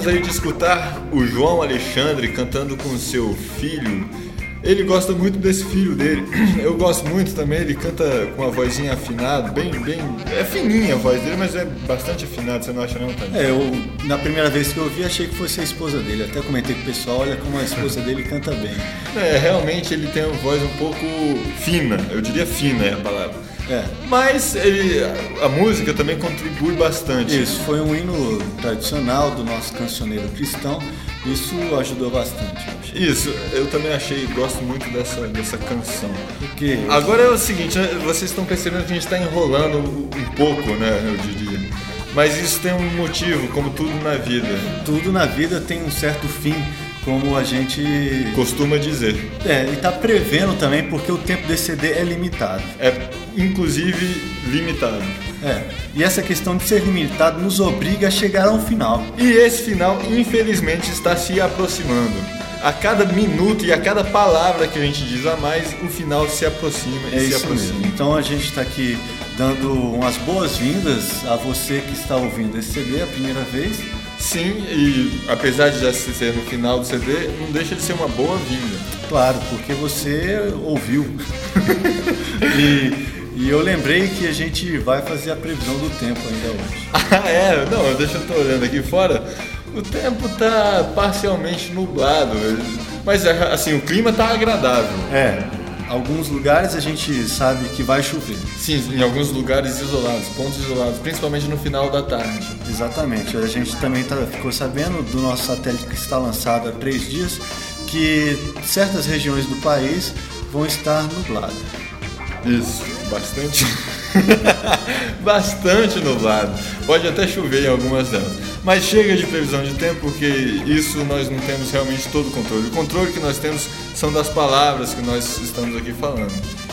Acabamos aí de escutar o João Alexandre cantando com seu filho. Ele gosta muito desse filho dele. Eu gosto muito também, ele canta com uma vozinha afinada, bem, bem. É fininha a voz dele, mas é bastante afinada, você não acha não, Tânia? É, eu, na primeira vez que eu ouvi, achei que fosse a esposa dele. Até comentei com o pessoal, olha como a esposa dele canta bem. É, realmente ele tem uma voz um pouco fina, eu diria fina é a palavra. É. Mas ele, a, a música também contribui bastante. Isso, foi um hino tradicional do nosso cancioneiro cristão. Isso ajudou bastante. Isso, eu também achei, gosto muito dessa, dessa canção. Porque Agora é o seguinte, né, vocês estão percebendo que a gente está enrolando um pouco, né, eu diria. Mas isso tem um motivo, como tudo na vida. tudo na vida tem um certo fim, como a gente Costuma dizer. É, e tá prevendo também porque o tempo desse CD é limitado. É, inclusive, limitado. É. E essa questão de ser limitado nos obriga a chegar ao final. E esse final, infelizmente, está se aproximando. A cada minuto e a cada palavra que a gente diz a mais, o final se aproxima e É se aproxima. mesmo. Então a gente está aqui dando umas boas-vindas a você que está ouvindo esse CD a primeira vez. Sim, e apesar de já ser no final do CD, não deixa de ser uma boa-vinda. Claro, porque você ouviu. e, e eu lembrei que a gente vai fazer a previsão do tempo ainda hoje. Ah, é? Não, deixa eu tô olhando aqui fora. O tempo tá parcialmente nublado, mas assim, o clima tá agradável. É. alguns lugares a gente sabe que vai chover. Sim, em alguns lugares isolados, pontos isolados, principalmente no final da tarde. Exatamente. A gente também tá- ficou sabendo do nosso satélite que está lançado há três dias que certas regiões do país vão estar nubladas. Isso, bastante. bastante nublado. Pode até chover em algumas delas. Mas chega de previsão de tempo porque isso nós não temos realmente todo o controle. O controle que nós temos são das palavras que nós estamos aqui falando.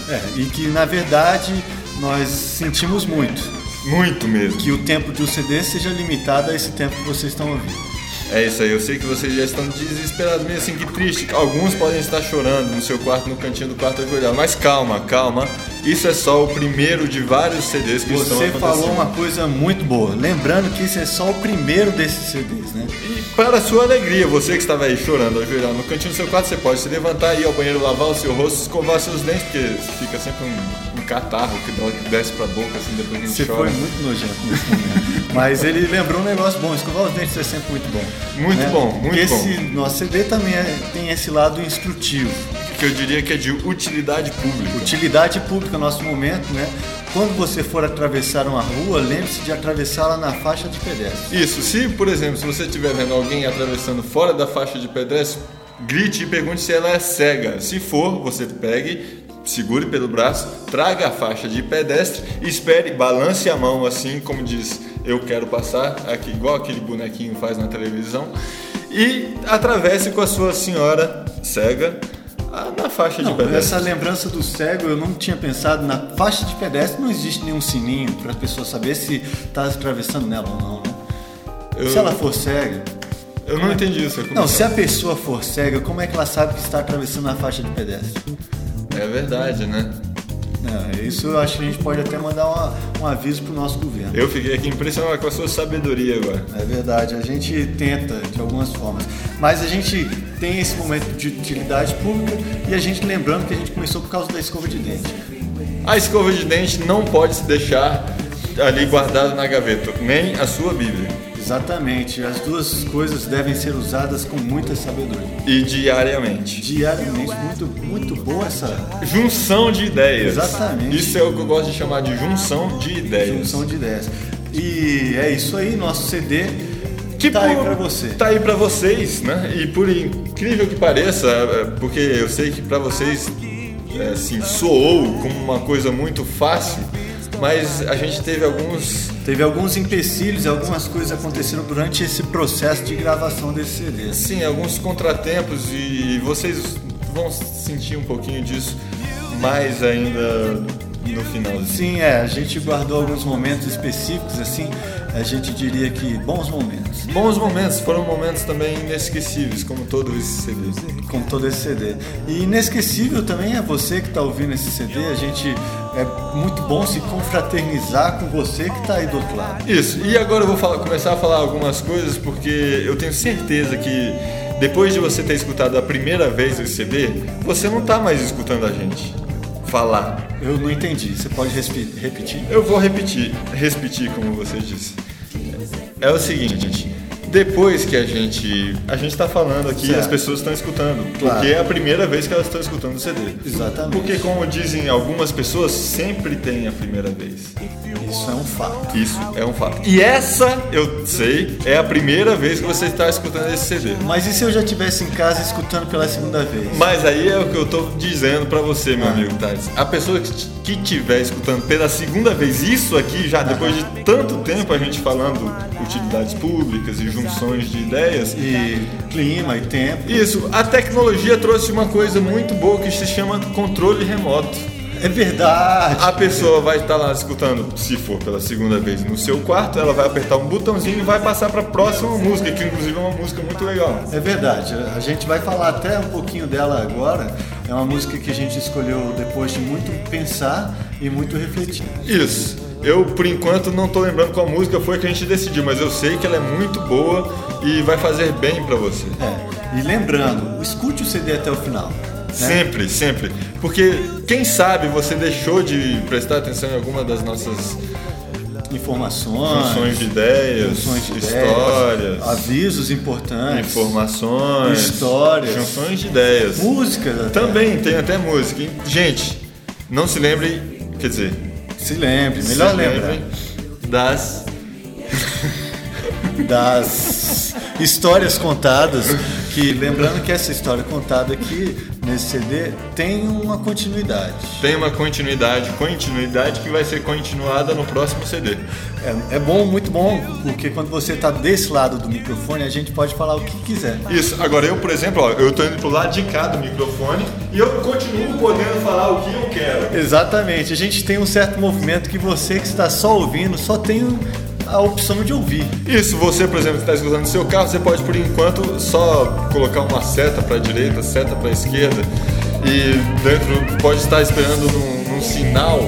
É, e que na verdade nós sentimos muito. Muito mesmo. Que o tempo do CD seja limitado a esse tempo que vocês estão ouvindo. É isso aí, eu sei que vocês já estão desesperados, meio assim, que triste. Alguns podem estar chorando no seu quarto, no cantinho do quarto ajoelhado. Mas calma, calma. Isso é só o primeiro de vários CDs que estão Você acontecendo. falou uma coisa muito boa. Lembrando que esse é só o primeiro desses CDs, né? E para a sua alegria, você que estava aí chorando, ajoelhado no cantinho do seu quarto, você pode se levantar, ir ao banheiro, lavar o seu rosto, escovar seus dentes, porque fica sempre um catarro que dó- desce pra boca, assim, depois que a gente Você chora. foi muito nojento nesse momento. Mas ele lembrou um negócio bom. Escovar os dentes é sempre muito bom. Muito bom, muito Porque bom. esse nosso CD também é- tem esse lado instrutivo. Que eu diria que é de utilidade pública. Utilidade pública, nosso momento, né? Quando você for atravessar uma rua, lembre-se de atravessá-la na faixa de pedestre. Isso, se por exemplo, se você estiver vendo alguém atravessando fora da faixa de pedestre, grite e pergunte se ela é cega. Se for, você pegue, segure pelo braço, traga a faixa de pedestre, espere, balance a mão assim, como diz, eu quero passar, aqui, igual aquele bonequinho faz na televisão, e atravesse com a sua senhora cega ah, na faixa de Não, pedestre. essa lembrança do cego, eu não tinha pensado. Na faixa de pedestre não existe nenhum sininho para a pessoa saber se está atravessando nela ou não, né? Eu- Se ela for cega. Eu não entendi isso. Não, se a pessoa for cega, como é que ela sabe que está atravessando a faixa de pedestre? É verdade, né? Não, isso eu acho que a gente pode até mandar uma- um aviso pro nosso governo. Eu fiquei aqui impressionado com a sua sabedoria agora. É verdade, a gente tenta de algumas formas. Mas a gente tem esse momento de utilidade pública e a gente lembrando que a gente começou por causa da escova de dente. A escova de dente não pode se deixar ali guardada na gaveta, nem a sua Bíblia. Exatamente, as duas coisas devem ser usadas com muita sabedoria. E diariamente. Diariamente, muito, muito boa essa Junção de ideias. Exatamente. Isso é o que eu gosto de chamar de junção de ideias. junção de ideias. E é isso aí, nosso CD que tá aí pra você. Tá aí pra vocês, né? E por incrível que pareça, é, porque eu sei que pra vocês é, assim, soou como uma coisa muito fácil, mas a gente teve alguns Teve alguns empecilhos, algumas coisas aconteceram durante esse processo de gravação desse CD. Sim, alguns contratempos e vocês vão sentir um pouquinho disso mais ainda no finalzinho. Sim, é, a gente guardou alguns momentos específicos, assim, a gente diria que bons momentos. Bons momentos, foram momentos também inesquecíveis, como todo esse CD. Como todo esse CD. E inesquecível também é você que está ouvindo esse CD, a gente é muito bom se confraternizar com você que está aí do outro lado. Isso, e agora eu vou falar- começar a falar algumas coisas porque eu tenho certeza que depois de você ter escutado a primeira vez esse CD, você não tá mais escutando a gente falar. Eu não entendi, você pode repetir? Eu vou repetir, repetir como você disse. É o seguinte, depois que a gente. A gente tá falando aqui Certo. as pessoas estão escutando. Claro. Porque é a primeira vez que elas estão escutando o CD. Exatamente. Porque, como dizem algumas pessoas, sempre tem a primeira vez. Isso é um fato. Isso é um fato. E essa, eu sei, é a primeira vez que você está escutando esse CD. Mas e se eu já estivesse em casa escutando pela segunda vez? Mas aí é o que eu tô dizendo pra você, meu amigo Thales. A pessoa que estiver escutando pela segunda vez isso aqui, já depois de tanto tempo a gente falando utilidades públicas e junções de ideias. E clima e tempo. Isso, a tecnologia trouxe uma coisa muito boa que se chama controle remoto. É verdade. A pessoa vai estar lá escutando, se for pela segunda vez no seu quarto, ela vai apertar um botãozinho e vai passar para a próxima música, que inclusive é uma música muito legal. É verdade, a gente vai falar até um pouquinho dela agora. É uma música que a gente escolheu depois de muito pensar e muito refletir. Isso. Eu, por enquanto, não tô lembrando qual música foi que a gente decidiu, mas eu sei que ela é muito boa e vai fazer bem para você. É. E lembrando, escute o CD até o final. Né? Sempre, sempre. Porque quem sabe você deixou de prestar atenção em alguma das nossas informações, funções de ideias, funções de histórias, ideias, avisos importantes, informações, histórias, junções de ideias, músicas. Também tem até música. Gente, não se lembre, quer dizer, se lembre, melhor lembra lembrar. Das. das histórias contadas. Que lembrando que essa história contada aqui nesse CD tem uma continuidade. Tem uma continuidade, continuidade que vai ser continuada no próximo CD. É, é bom, muito bom, porque quando você está desse lado do microfone, a gente pode falar o que quiser. Isso, agora eu, por exemplo, ó, eu estou indo pro lado de cá do microfone e eu continuo podendo falar o que eu quero. Exatamente, a gente tem um certo movimento que você que está só ouvindo só tem um a opção de ouvir. Isso, você, por exemplo, que está escutando no seu carro, você pode por enquanto só colocar uma seta para a direita, seta para a esquerda e dentro pode estar esperando num, num sinal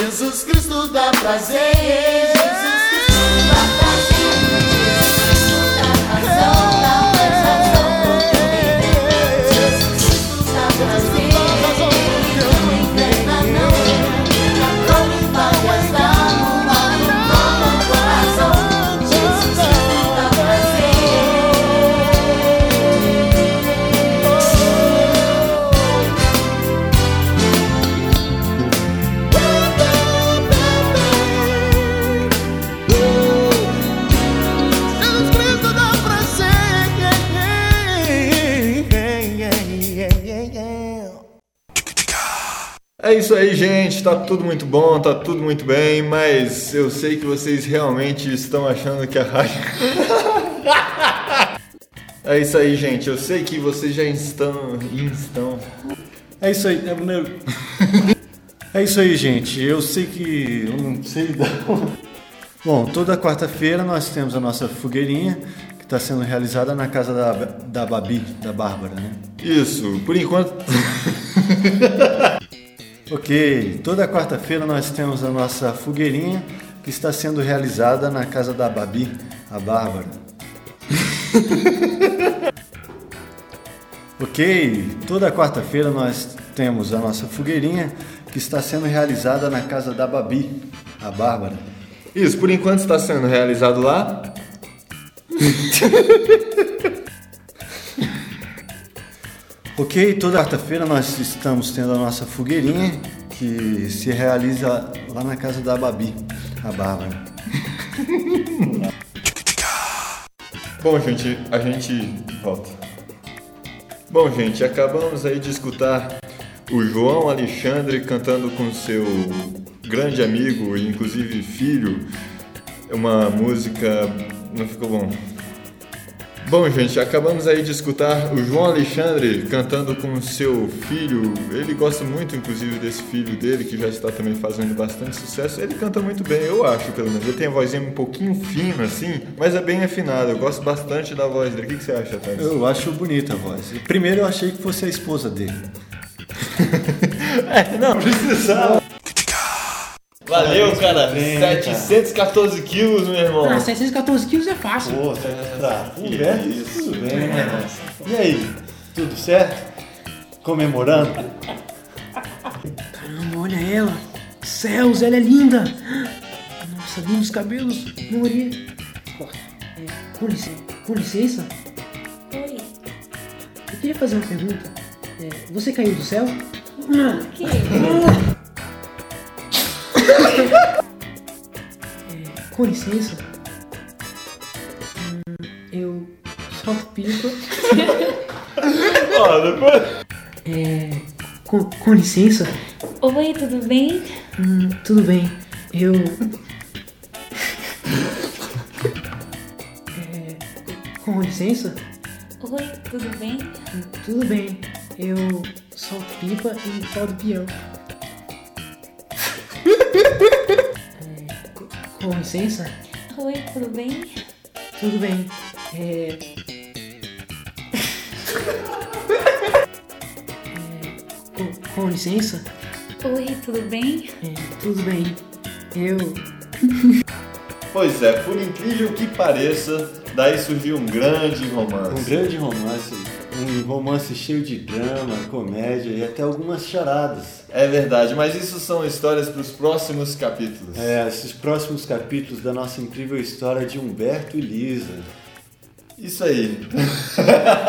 Jesus Cristo dá prazer. É isso aí, gente. Tá tudo muito bom, tá tudo muito bem, mas eu sei que vocês realmente estão achando que a rádio. É isso aí, gente. Eu sei que vocês já estão. estão. É isso aí. É, é isso aí, gente. Eu sei que. Eu não sei não. Bom, toda quarta-feira nós temos a nossa fogueirinha que está sendo realizada na casa da, da Babi, da Bárbara, né? Isso, por enquanto. Ok, toda quarta-feira nós temos a nossa fogueirinha que está sendo realizada na casa da Babi, a Bárbara. ok, toda quarta-feira nós temos a nossa fogueirinha que está sendo realizada na casa da Babi, a Bárbara. Isso, por enquanto está sendo realizado lá. Ok, toda quarta-feira nós estamos tendo a nossa fogueirinha que se realiza lá na casa da Babi, a Bárbara. Bom, gente, a gente volta. Bom, gente, acabamos aí de escutar o João Alexandre cantando com seu grande amigo e inclusive filho uma música. Não ficou bom. Bom, gente, acabamos aí de escutar o João Alexandre cantando com seu filho. Ele gosta muito, inclusive, desse filho dele, que já está também fazendo bastante sucesso. Ele canta muito bem, eu acho, pelo menos. Ele tem a vozinha um pouquinho fina, assim, mas é bem afinada. Eu gosto bastante da voz dele. O que, que você acha, Thales? Eu acho bonita a voz. Primeiro eu achei que fosse a esposa dele. É, não, precisava. Valeu, cara. Bem, 714 quilos, meu irmão. Ah, 714 quilos é fácil. Pô, tá conversa, tudo bem, né? E aí, tudo certo? Comemorando? Caramba, olha ela. Céus, ela é linda. Nossa, lindos cabelos. Maria. É, com, licença, com licença, Oi. eu queria fazer uma pergunta. É, você caiu do céu? O quê? É, com licença. Hum, eu solto pipa. Ó, depois. É, com, com licença. Oi, tudo bem? Hum, tudo bem. Eu. É, com licença? Oi, tudo bem? Tudo bem. Eu solto pipa e rodo peão. Co- com licença? Oi, tudo bem? Tudo bem. É. É, com, com licença? Oi, tudo bem? É, tudo bem. Eu. Pois é, por incrível que pareça, daí surgiu um grande romance. Um grande romance. Um romance cheio de drama, comédia e até algumas charadas. É verdade, mas isso são histórias para os próximos capítulos. É, esses próximos capítulos da nossa incrível história de Humberto e Lisa. Isso aí.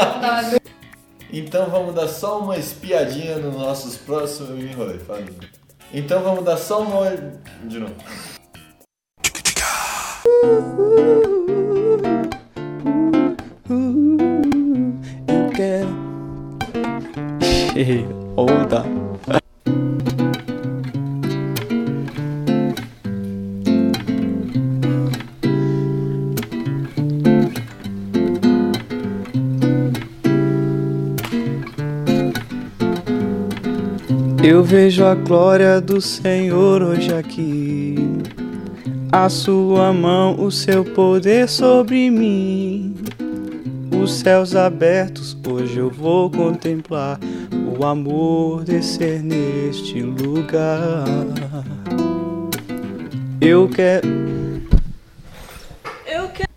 então vamos dar só uma espiadinha nos nossos próximos. Então vamos dar só uma. De novo. Eu quero. Onda. Eu vejo a glória do Senhor hoje aqui. A sua mão, o seu poder sobre mim. Os céus abertos, hoje eu vou contemplar o amor descer neste lugar. Eu quero. Eu quero.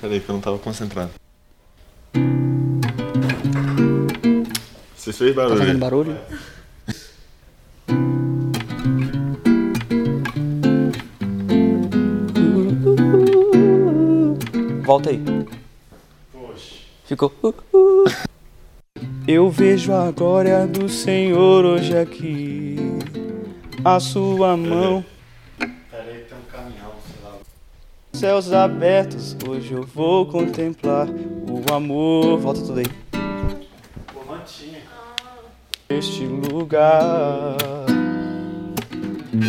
Peraí que eu não tava concentrado. Você fez barulho? Tá fazendo barulho? Volta aí. Ficou. Eu vejo a glória do Senhor hoje aqui. A sua mão. Peraí, tem um caminhão, sei lá. Céus abertos, hoje eu vou contemplar o amor. Volta tudo aí. Pô, mantinha Neste lugar,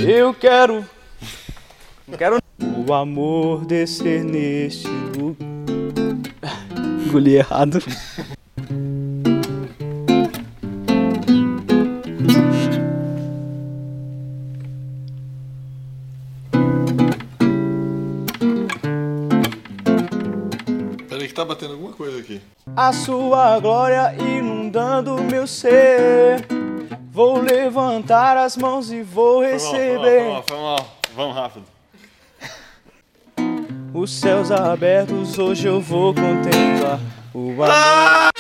eu quero, quero o amor descer neste lugar. Engoli errado. Peraí que tá batendo alguma coisa aqui. A sua glória inundando meu ser. Vou levantar as mãos e vou Foi receber mal, foi mal, foi mal. Vamos rápido. Os céus abertos. Hoje eu vou contemplar o amor.